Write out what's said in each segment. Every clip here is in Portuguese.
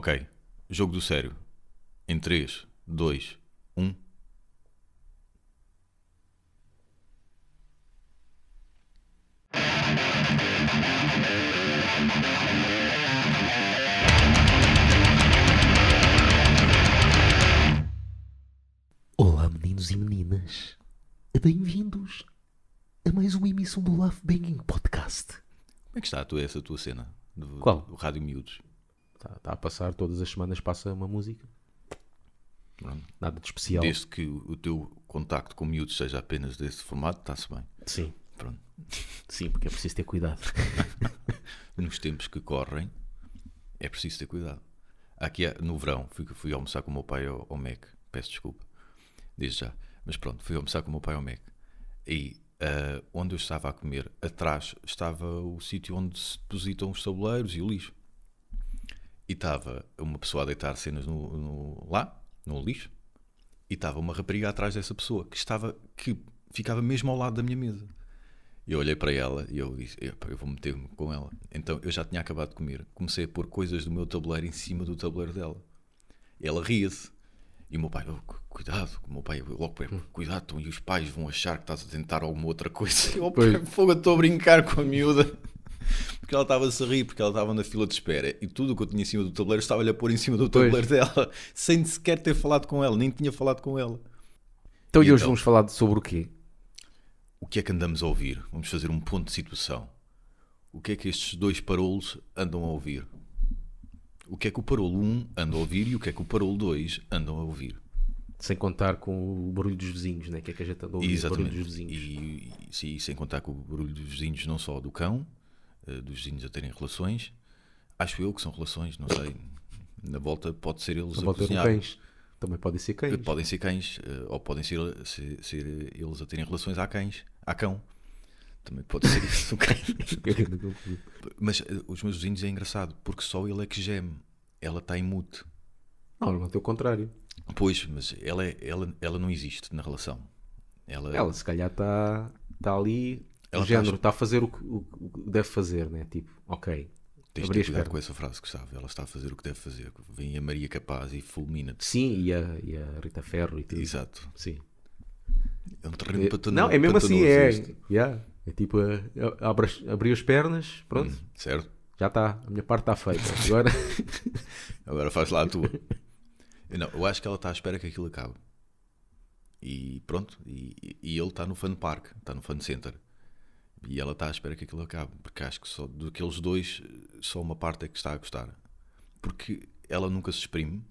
Ok. Jogo do sério. Em 3, 2, 1. Olá, meninos e meninas. Bem-vindos a mais uma emissão do Love Banging Podcast. Como é que está a tua, essa tua cena? Do, Qual? Do Rádio Miúdos. Está tá a passar, todas as semanas passa uma música. Pronto. Nada de especial. Desde que o teu contacto com miúdos seja apenas desse formato, está-se bem. Sim, Pronto. sim, porque é preciso ter cuidado. Nos tempos que correm, é preciso ter cuidado. Aqui eh, no verão, fui, fui almoçar com o meu pai ao, ao Mac. Peço desculpa, desde já. Mas pronto, fui almoçar com o meu pai ao Mac. E ah, onde eu estava a comer, atrás estava o sítio onde se depositam os tabuleiros e o lixo. E estava uma pessoa a deitar cenas no, no- lá, no lixo, e estava uma rapariga atrás dessa pessoa que estava que ficava mesmo ao lado da minha mesa. E eu olhei para ela e eu disse: "Epá, eu vou meter-me com ela. Então eu já tinha acabado de comer. Comecei a pôr coisas do meu tabuleiro em cima do tabuleiro dela. Ela ria-se. E o meu pai, "Oh, cu- cuidado, o meu pai logo, "Pé, cuidado, tu e os pais vão achar que estás a tentar alguma outra coisa. Eu. "Pé, fogo, estou a brincar com a miúda. Porque ela estava-se a rir, porque ela estava na fila de espera e tudo o que eu tinha em cima do tabuleiro estava-lhe a pôr em cima do Pois. tabuleiro dela, sem sequer ter falado com ela, nem tinha falado com ela. Então, e E hoje então? vamos falar sobre o quê? O que é que andamos a ouvir? Vamos fazer um ponto de situação. O que é que estes dois parolos andam a ouvir? O que é que o parolo 1 anda a ouvir e o que é que o parolo 2 andam a ouvir? Sem contar com o barulho dos vizinhos, né? Que é que a gente anda a ouvir o barulho dos vizinhos. E, e, sim, sem contar com o barulho dos vizinhos, não só do cão, eh, dos vizinhos a terem relações. Acho eu que são relações, não sei. Na volta pode ser eles A a cozinhar. cães. Também podem ser cães. Podem ser cães, eh, ou podem ser, ser, ser eles a terem relações a cães, a cão. Também pode ser isso. um cão. Mas eh, os meus vizinhos é engraçado, porque só ele é que geme. Ela está em mute. Não, não é o contrário. Pois, mas ela, é- ela, ela não existe na relação. Ela, Ela se calhar está tá ali, Ela o tá- género, está a fazer o que, o que deve fazer, né? Tipo, ok. tens de pernas. com essa frase, Gustavo. Ela está a fazer o que deve fazer. Vem a Maria Capaz e fulmina-te. Sim, e a, e a Rita Ferro e tudo. Exato. Sim. É um terreno É- pantanoso. não, é mesmo assim, é. yeah. É tipo, eh, abre as- pernas, pronto, Certo? já está, a minha parte está feita. Agora, Agora faz lá a tua. Eu Não, eu acho que ela está à espera que aquilo acabe. E pronto. E, e ele está no Fun Park, está no Fun Center. E ela está à espera que aquilo acabe. Porque acho que só daqueles dois, só uma parte é que está a gostar. Porque ela nunca se exprime,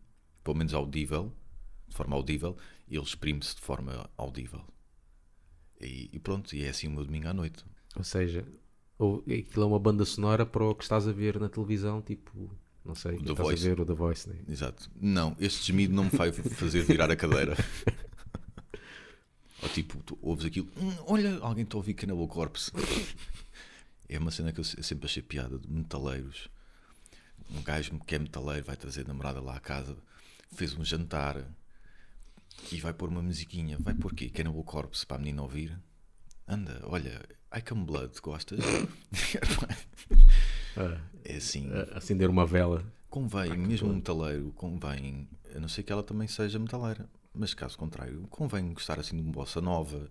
pelo menos audível, de forma audível, e ele exprime-se de forma audível. E, e pronto, e é assim o meu domingo à noite. ou seja, ou, aquilo é uma banda sonora para o que estás a ver na televisão, tipo, não sei, o The estás Voice. a ver o The Voice, né? Exato. Não, este gemido não me vai fazer virar a cadeira. Ou tipo, tu ouves aquilo, "Hum, olha, alguém está a ouvir Cannibal Corpse. É uma cena que eu se- eu sempre achei piada de metaleiros. Um gajo que é metaleiro vai trazer a namorada lá à casa, fez um jantar e vai pôr uma musiquinha. Vai pôr quê? Cannibal Corpse para a menina ouvir. Anda, olha, I Come Blood, gostas? é assim. A- acender uma vela. Convém, mesmo um metaleiro, convém, a não ser que ela também seja metaleira, mas caso contrário, convém gostar assim de uma bossa nova,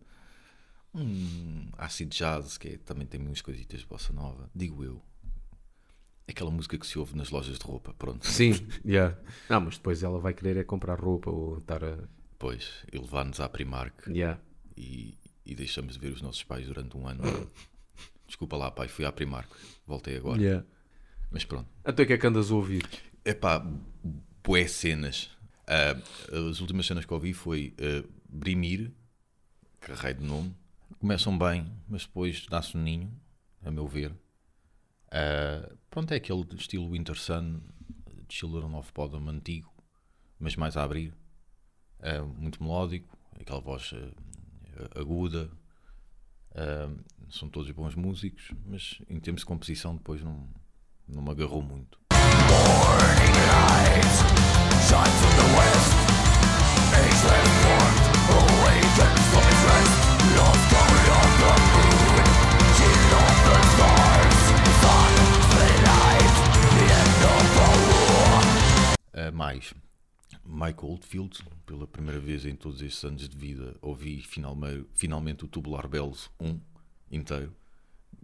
um acid jazz, que é- também tem umas coisitas de bossa nova, digo eu. Aquela música que se ouve nas lojas de roupa, pronto. Sim, yeah. Não, mas depois ela vai querer é comprar roupa ou estar a. Pois, e levar-nos à Primark Yeah. e, e deixamos de ver os nossos pais durante um ano. Desculpa lá, pai, fui à Primark, voltei agora. Yeah. Mas pronto. Então o que é que andas a ouvir? Epá, bué cenas. Ah, as últimas cenas que ouvi foi ah, Brimir, que raio de nome. Começam bem, mas depois dá-se um ninho, a meu ver. Ah, pronto, é aquele estilo Winter Sun, Children of Bodom antigo, mas mais a abrir. Ah, muito melódico, aquela voz aguda. São todos bons músicos, mas em termos de composição depois não, não me agarrou muito. Shine from mais, Mike Oldfield, pela primeira vez em todos estes anos de vida, ouvi finalme- finalmente o Tubular Bells 1 inteiro.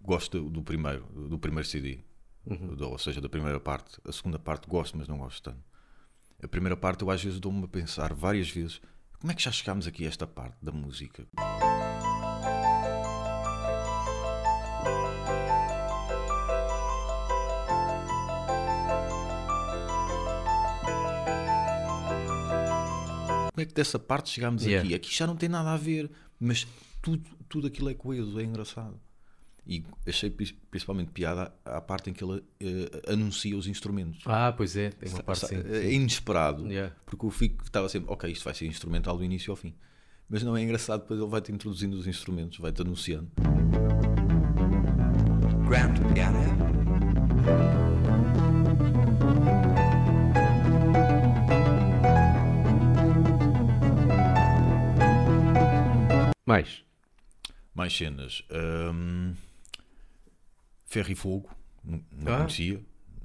Gosto do primeiro, do primeiro CD, do- ou seja, da primeira parte. A segunda parte gosto, mas não gosto tanto. A primeira parte eu às vezes dou-me a pensar várias vezes como é que já chegámos aqui a esta parte da música? É que dessa parte chegámos Yeah. aqui? Aqui já não tem nada a ver, mas tudo, tudo aquilo é coeso, é engraçado. E achei pri- principalmente piada à parte em que ele eh, anuncia os instrumentos. Ah, pois é, tem uma parte. É inesperado. Yeah. Porque eu fico, estava sempre, ok, isto vai ser instrumental do início ao fim. Mas não é engraçado, depois ele vai-te introduzindo os instrumentos, vai-te anunciando. Grand piano. Mais. Mais cenas. Hum, Ferro e Fogo, não Ah. conhecia.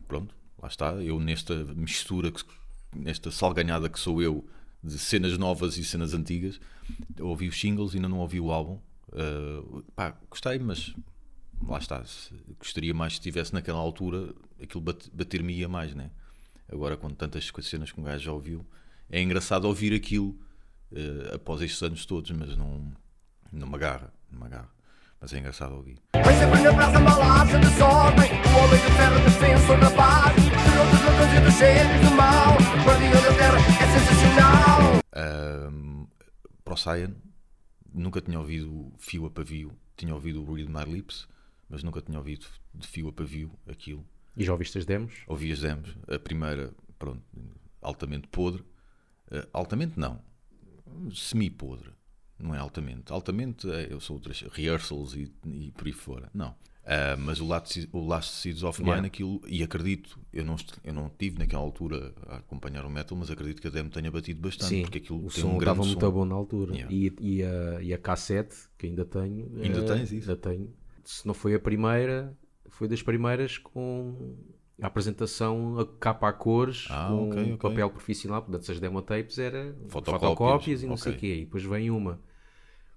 Pronto, lá está. Eu nesta mistura, que- nesta salganhada que sou eu, de cenas novas e cenas antigas, ouvi os singles, ainda não ouvi o álbum. Uh, pá, gostei, mas lá está. gostaria mais se estivesse naquela altura, aquilo bate- bater-me-ia mais, né? Agora, com tantas cenas que um gajo já ouviu, é engraçado ouvir aquilo uh, após estes anos todos, mas não, não me agarra, não me agarra. Mas é engraçado ouvir. Vem sempre na praça malaça de sorte O homem de ferro defensor da paz ladrões e do cheiro do mal. Guardião da terra é sensacional. Ahm, Pro Cyan, nunca tinha ouvido fio a pavio, tinha ouvido o Read My Lips, mas nunca tinha ouvido de fio a pavio aquilo. E já ouviste as demos? Ouvi as demos, a primeira, pronto, altamente podre, Ah, altamente não, semi-podre, não é altamente. Altamente é, eu sou outras rehearsals e, e por aí fora, não. Ah, mas o Last, o Last Seeds of Mine, Yeah. aquilo, e acredito, eu não, eu não tive naquela altura a acompanhar o metal, mas acredito que a demo tenha batido bastante, Sim, porque aquilo o tem som um estava grande muito som. bom na altura. Yeah. E, e, a, e a cassete, que ainda tenho. Ainda eh, tens isso? Ainda tenho. Se não foi a primeira, foi das primeiras com a apresentação a capa a cores, Ah, com ok, ok. papel profissional. Portanto, essas demotapes era Fotocópias, fotocópias e não sei o quê. E depois vem uma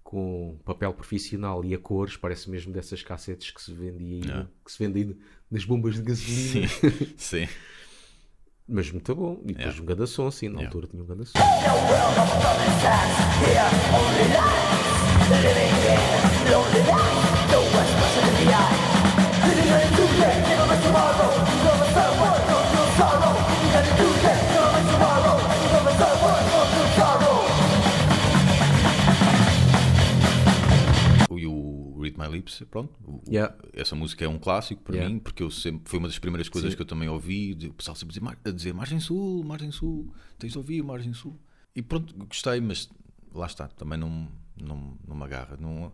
com papel profissional e a cores, parece mesmo dessas cassetes que se vendia aí, que se vendem nas bombas de gasolina. Sim. Mas muito bom. E depois Yeah. um grande som, sim, na Yeah. altura tinha um grande som. Pronto. o- Yeah. Essa música é um clássico para Yeah. mim, porque eu sempre, foi uma das primeiras coisas Sim. que eu também ouvi. O pessoal sempre dizer, "Mar- a dizer Margem Sul, Margem Sul, tens de ouvir Margem Sul. E pronto, gostei, mas lá está, também não, não, não me agarra. Não,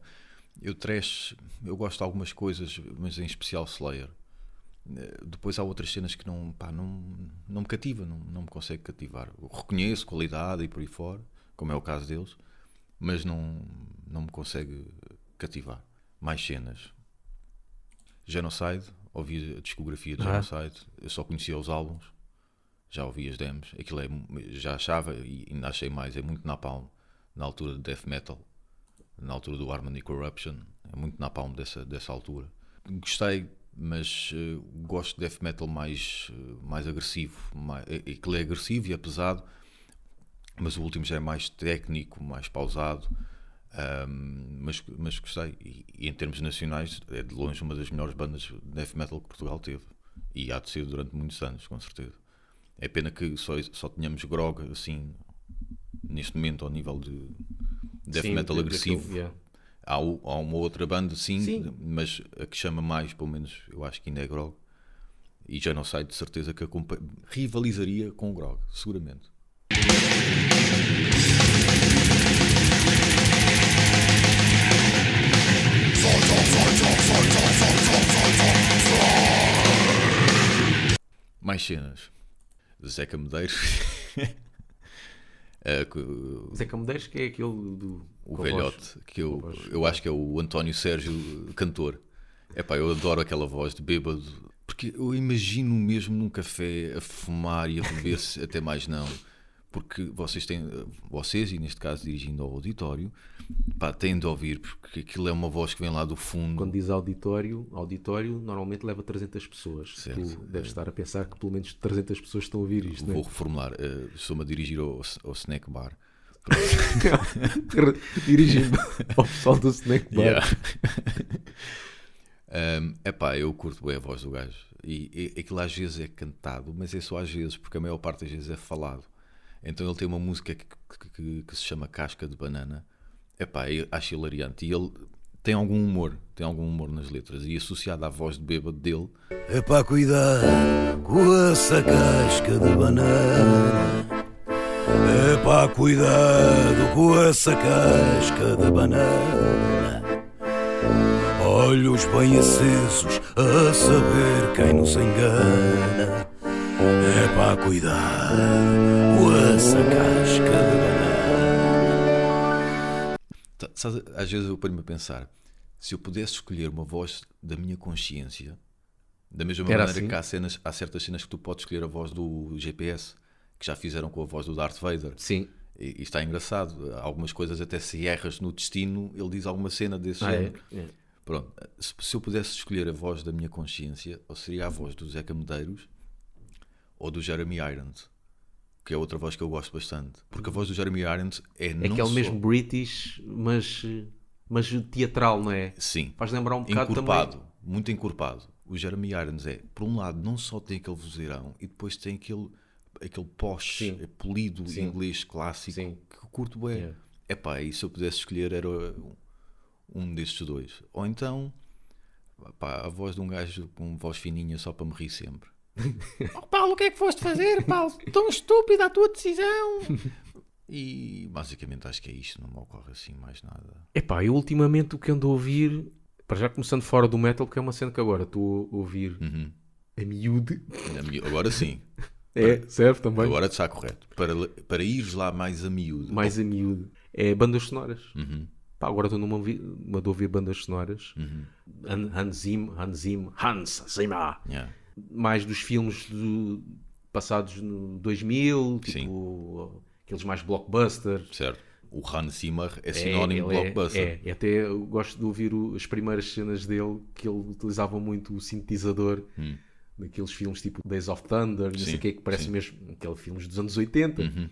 eu trash, eu gosto de algumas coisas, mas em especial Slayer. Eh, Depois há outras cenas que não, pá, não, não me cativa, não, não me consegue cativar. Eu reconheço qualidade e por aí fora, como é o caso deles, mas não, não me consegue cativar. Mais cenas. Genocide, ouvi a discografia de Ah. Genocide, eu só conhecia os álbuns, já ouvi as demos, aquilo é, já achava e ainda achei mais, é muito napalm na altura de death metal, na altura do Harmony Corruption, é muito napalm dessa, dessa altura. Gostei, mas eh, gosto de death metal mais, eh, mais agressivo, mais, é, aquilo é agressivo e é pesado, mas o último já é mais técnico, mais pausado. Mas, mas gostei. E, e em termos nacionais, é de longe uma das melhores bandas de death metal que Portugal teve. E há de ser durante muitos anos, com certeza. É pena que só, só tenhamos Grog assim, neste momento, ao nível de death Sim, metal de- agressivo. yeah. Há, há uma outra banda, sim, Sim. mas a que chama mais, pelo menos, eu acho que ainda é Grog. E já não sei de certeza que rivalizaria com o Grog, seguramente. Mais cenas. Zeca Medeiros. Que- Zeca Medeiros, que é aquele do. o com velhote, voz- que eu, eu acho que é o António Sérgio cantor. É pá, eu adoro aquela voz de bêbado, Porque eu imagino mesmo num café a fumar e a beber-se até mais não. Porque vocês têm, vocês, e neste caso dirigindo ao auditório, pá, têm de ouvir, porque aquilo é uma voz que vem lá do fundo. Quando diz auditório, auditório normalmente leva 300 pessoas. Certo. Tu deves estar a pensar que pelo menos 300 pessoas estão a ouvir isto, Vou não reformular, eh, estou-me a dirigir ao, ao snack bar. é? Dirigindo ao pessoal do Snack Bar. Yeah. um, epá, eu curto bem a voz do gajo. E, e aquilo às vezes é cantado, mas é só às vezes, porque a maior parte das vezes é falado. Então ele tem uma música que, que- que- se chama Casca de Banana. Epá, eu acho hilariante. E ele tem algum humor, tem algum humor nas letras. E associado à voz de bêbado dele, É para cuidar com essa casca de banana. É para cuidado com essa casca de banana. Olhos bem acesos a saber quem nos engana. É para cuidar com essa casca de banana. Tá, sabes, às vezes eu ponho-me a pensar: se eu pudesse escolher uma voz da minha consciência, da mesma Era maneira assim? que há, cenas, há certas cenas que tu podes escolher a voz do GPS, que já fizeram com a voz do Darth Vader. Sim. E, e está engraçado. Algumas coisas, até se erras no destino, ele diz alguma cena desse Ah, é? género. Pronto, se, se eu pudesse escolher a voz da minha consciência, ou seria a voz do Zeca Medeiros ou do Jeremy Irons, que é outra voz que eu gosto bastante. Porque a voz do Jeremy Irons é, É não aquele só- mesmo British, mas, mas teatral, não é? Sim. Faz lembrar um bocado encorpado, também. muito encorpado. O Jeremy Irons é, por um lado, não só tem aquele vozeirão e depois tem aquele, aquele posh Sim. é polido Sim. inglês clássico Sim. que eu curto bem. Yeah. É pá, e se eu pudesse escolher era um destes dois. Ou então, pá, a voz de um gajo com voz fininha só para me rir sempre. Oh, Paulo, o que é que foste fazer, Paulo? Tão estúpida a tua decisão. E basicamente acho que é isto, não me ocorre assim mais nada. Epá, eu ultimamente o que ando a ouvir, para já começando fora do metal, que é uma cena que agora estou a ouvir Uhum. a miúde. Agora sim, É, serve também. agora está correto. Para, para ires lá mais a miúdo. Mais a miúde. É bandas sonoras. Uhum. Pá, agora estou numa de ouvir bandas sonoras. Han- Hans Zimmer, Hans Zimmer, Hans Zimmer. Yeah. Mais dos filmes do- passados no 2000, Sim. tipo aqueles mais blockbuster. Certo. O Hans Zimmer é sinónimo de é- blockbuster. É, é, até eu gosto de ouvir o- as primeiras cenas dele que ele utilizava muito o sintetizador naqueles filmes tipo Days of Thunder, não sei Hum. O que, que parece sim. mesmo aqueles filmes dos anos 80. Uhum.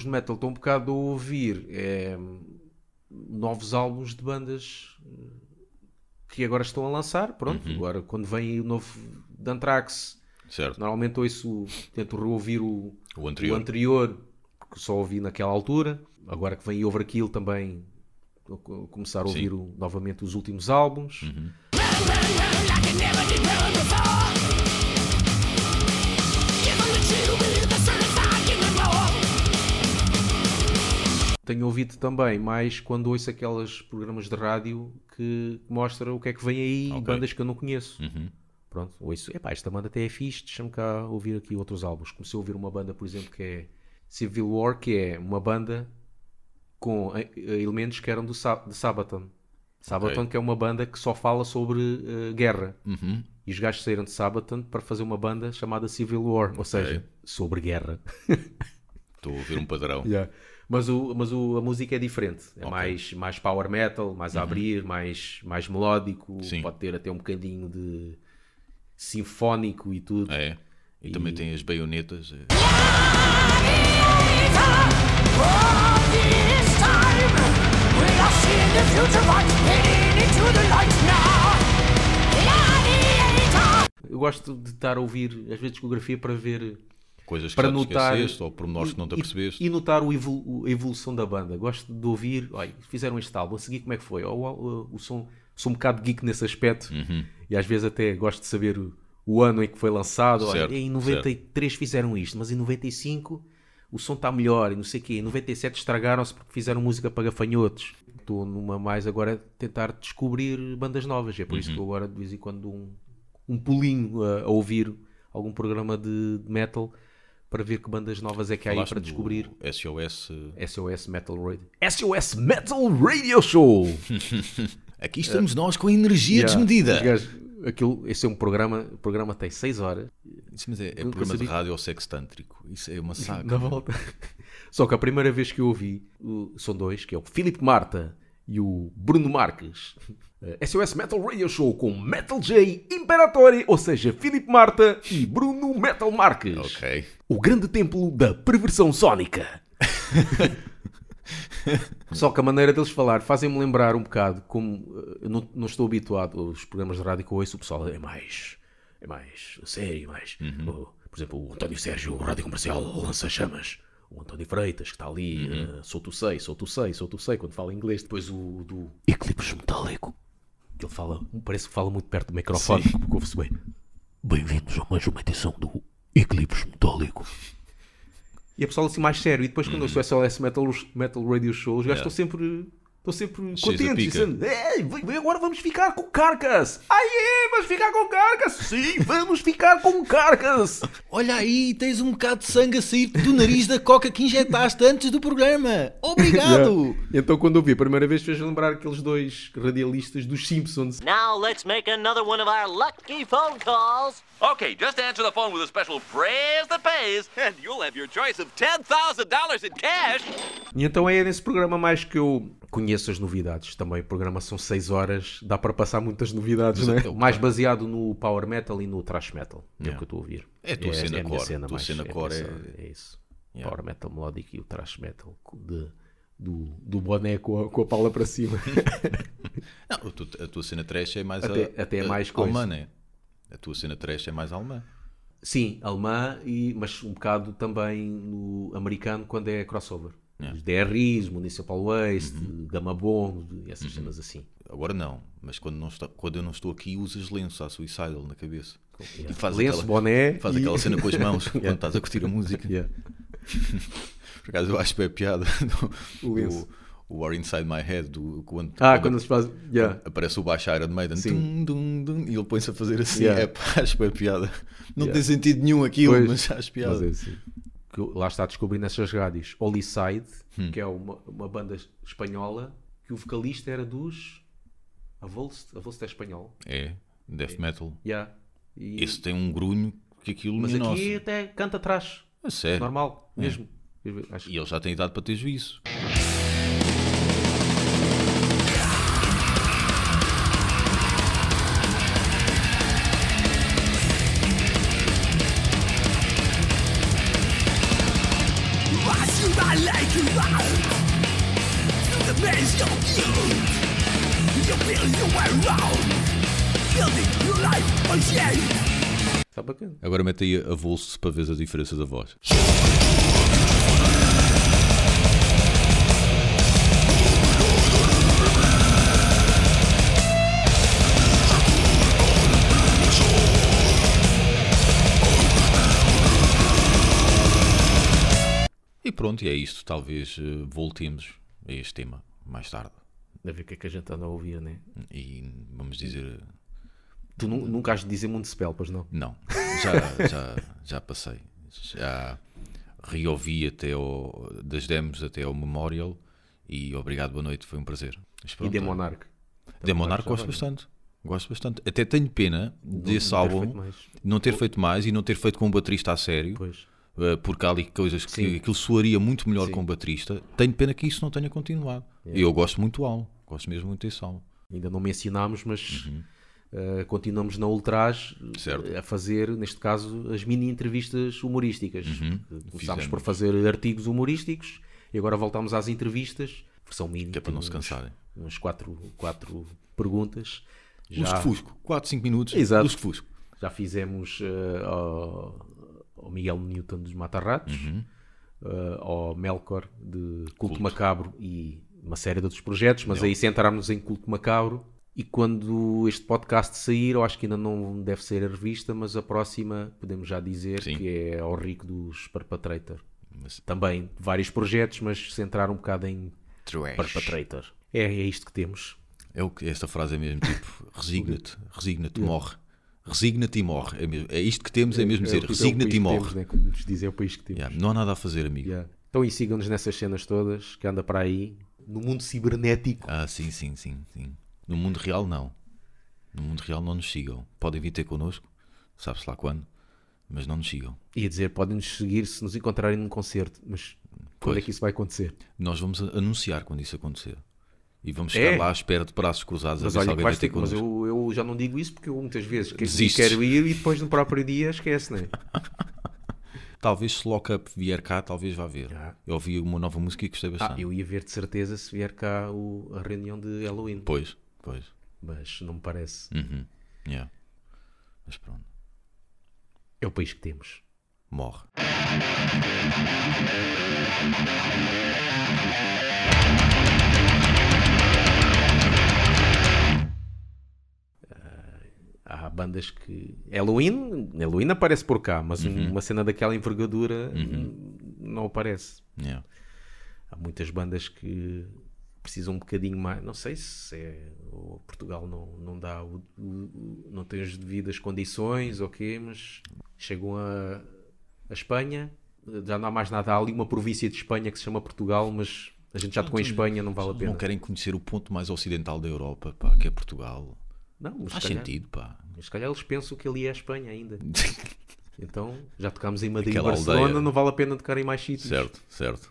Termos de metal, estou um bocado a ouvir é, novos álbuns de bandas eh, que agora estão a lançar. Pronto, Uhum. agora quando vem o novo de Anthrax, Certo. normalmente ouço, tento reouvir o, O anterior. o anterior, que só ouvi naquela altura. Agora que vem Overkill também começar a ouvir o- novamente os últimos álbuns. Uhum. Tenho ouvido também mais quando ouço aqueles programas de rádio que mostram o que é que vem aí, Ok. bandas que eu não conheço. Uhum. Pronto, ouço, epá, esta banda até é fixe, deixa-me cá ouvir aqui outros álbuns. Comecei a ouvir uma banda, por exemplo, que é Civil War, que é uma banda com eh, elementos que eram do de Sabaton. Sabaton, Ok. que é uma banda que só fala sobre eh, guerra. Uhum. E os gajos saíram de Sabaton para fazer uma banda chamada Civil War, ou seja, sobre guerra. Estou a ouvir um padrão. Yeah. Mas, o, mas o, a música é diferente. É Ok. Uhum. mais, mais power metal, mais a abrir, mais, mais melódico. Sim. Pode ter até um bocadinho de sinfónico e tudo. É. E, também tem as baionetas. é. Eu gosto de estar a ouvir, às vezes, discografia para ver. Coisas que Para notar. esqueceste ou pormenores que não te e- apercebeste. E, notar o evolu- a evolução da banda. Gosto de ouvir. Olha, fizeram este álbum, a seguir como é que foi? O som, sou um bocado geek nesse aspecto. Uhum. E às vezes até gosto de saber o, o ano em que foi lançado. Olha, Certo, em 93 fizeram isto, mas em 95 o som está melhor e não sei o quê. Em 97 estragaram-se porque fizeram música para gafanhotos. Estou numa mais agora a tentar descobrir bandas novas. É por isso que eu agora de vez em quando dou um, um pulinho a, a ouvir algum programa de, de metal para ver que bandas novas é que há aí para descobrir. SOS. SOS Metal Radio. SOS Metal Radio Show! Aqui estamos nós com a energia Yeah. desmedida. Os gajos- aquilo, esse é um programa, o programa tem 6 horas. Isso, mas é, é programa de sabia. rádio ou sexo tântrico. Isso é uma volta. Só que a primeira vez que eu ouvi, são dois, que é o Filipe Marta e o Bruno Marques. Eh, SOS Metal Radio Show com Metal J Imperatore, ou seja, Filipe Marta e Bruno Metal Marques. Ok. O grande templo da perversão sónica. Só que a maneira deles falar fazem-me lembrar um bocado como eh, eu não, não estou habituado aos programas de rádio que eu ouço, o pessoal é mais, é mais sério, mais. oh, por exemplo, o António Sérgio, o Rádio Comercial, lança chamas. O António Freitas, que está ali, eh, sou tu sei, sou tu sei, sou tu sei, quando fala inglês. Depois o do Eclipse metálico. que ele fala, parece que fala muito perto do microfone, porque ouve-se bem. Bem-vindos a mais uma edição do Eclipse metálico. E a pessoa assim mais sério. E depois quando eu sou SLS Metal, Metal Radio Show, os gajos Yeah. estão sempre, estão sempre contentes. pica. Dizendo, "Ei, agora vamos ficar com o Carcass. Ai, é, vamos ficar com o Carcass. Sim, vamos ficar com o Carcass. Olha aí, tens um bocado de sangue a sair do nariz da coca que injetaste antes do programa. Obrigado! Então quando eu vi a primeira vez fez lembrar aqueles dois radialistas dos Simpsons. Now let's make another one of our lucky phone calls. Okay, just answer the phone with a special phrase that pays, and you'll have your choice of $10,000 in cash. E então é nesse programa mais que eu conheço as novidades. Também o programa são 6 horas, dá para passar muitas novidades, é? o Mais baseado no power metal e no thrash metal. É o Yeah. que eu estou a ouvir. É a tua cena a minha core. cena A tua mais- cena a minha core é- é isso. Yeah. Power metal melódico e o thrash metal de, do, do boné com a, com a pala para cima. Não, a tua, a tua cena trash é mais Até- a, até é a- mais coisa. alemã, né? A tua cena trash é mais alemã. Sim, alemã, e, mas um bocado também no americano quando é crossover. Yeah. Os DRIs, Municipal Waste, Uhum. Gamma Bomb, essas cenas assim. Agora não, mas quando, não está, quando eu não estou aqui, usas lenço à suicidal na cabeça. Yeah. E faz Lenço, aquela, boné faz e- aquela cena com as mãos quando estás a curtir a música. Yeah. Por acaso eu acho bem a piada O lenço. o, Inside My Head, do, quando, Ah, quando quando eles fazem. Yeah. aparece o baixo Iron Maiden tum, dum, dum, e ele põe-se a fazer assim. Yeah. É pá, acho bem a piada. Não Yeah. tem sentido nenhum aquilo, Pois, mas acho piada. Mas é assim. Que lá está descobrindo nessas rádios Holiside, Hum. que é uma, uma banda espanhola, que o vocalista era dos. A Volst, a Volst é espanhol. É, death metal. Yeah. E- Esse tem um grunho que aquilo Mas minha aqui nossa. até canta atrás. A sério. Normal, mesmo. Acho E ele já tem idade para ter juízo. Está bacana. Agora mete aí a Volse para ver a diferença da voz. E pronto, e é isto. Talvez eh, voltemos a este tema mais tarde. A ver o que é que a gente anda a ouvir, né? E vamos dizer. Tu nu- nunca has de dizer Municipal, pois não? Não, já, já, já passei. Já reouvi até ao, das demos até ao Memorial e obrigado, boa noite, foi um prazer. Mas E The Monarch. The Monarch gosto bastante. Gosto bastante. Até tenho pena desse não ter álbum mais. não ter feito mais e não ter feito com um baterista a sério. Pois. eh, Porque há ali coisas que Sim. aquilo soaria muito melhor Sim. com o baterista. Tenho pena que isso não tenha continuado. Eu gosto muito do álbum. Gosto mesmo muito desse álbum. Ainda não mencionámos, mas eh, continuamos na Ultraje Uhum. Certo. eh, a fazer, neste caso, as mini entrevistas humorísticas. Começámos Uhum. Fizemos. por fazer artigos humorísticos e agora voltamos às entrevistas, versão mini. Que é para não se uns- cansarem. Umas quatro, quatro perguntas. Lusco-fusco. 4, 5 minutos. Exato. Lusco-fusco. Já fizemos eh, ao, ao Miguel Newton dos Matarratos, Uhum. eh, ao Melkor de Culto, Macabro e uma série de outros projetos, mas aí centrámos em Culto Macabro. E quando este podcast sair, eu acho que ainda não deve ser a revista, mas a próxima podemos já dizer Sim. que é ao Rico dos Perpetrator. Mas- Também vários projetos, mas centrar um bocado em Trash. Perpetrator. É, é isto que temos. É o que esta frase é mesmo tipo resigna-te, resigna-te, morre, Resigna-te e morre. É, mesmo- é isto que temos, é mesmo É, dizer, é resigna-te e temos, morre. né? Como nos dizem, é o país que temos. Yeah, não há nada a fazer, amigo. Yeah. Então, e sigam-nos nessas cenas todas que anda para aí, no mundo cibernético. Ah, sim, sim, sim, sim. No mundo real, não. No mundo real, não nos sigam. Podem vir ter connosco, sabe-se lá quando, mas não nos sigam. Ia dizer, podem-nos seguir se nos encontrarem num concerto, mas quando é que isso vai acontecer? Nós vamos anunciar quando isso acontecer. E vamos É? chegar lá à espera de braços cruzados Mas a ver se olha, que alguém vai ter ter, mas connosco. eu, eu já não digo isso porque eu muitas vezes que- quero ir e depois no próprio dia esquece, né? Talvez se Lock Up vier cá, talvez vá ver. Ah. Eu ouvi uma nova música e gostei Ah, bastante. eu ia ver de certeza se vier cá o- a reunião de Halloween, Pois, pois. mas não me parece. Uhum. Yeah. Mas pronto, É o país que temos. morre. Há bandas que. Halloween, Halloween aparece por cá, mas Uhum. uma cena daquela envergadura hum, não aparece. Yeah. Há muitas bandas que precisam um bocadinho mais. Não sei se é. Portugal não, não dá. O, o- não tem as devidas condições ou quê, mas chegam a, a Espanha. Já não há mais nada. Há ali uma província de Espanha que se chama Portugal, mas a gente já tocou em Espanha, não vale a pena. Não querem conhecer o ponto mais ocidental da Europa, pá, que é Portugal. Não, mas Faz calhar- sentido, pá. mas se calhar eles pensam que ali é a Espanha ainda. Então, já tocámos em Madrid e Barcelona, aldeia. não vale a pena tocar em mais sítios. certo, certo.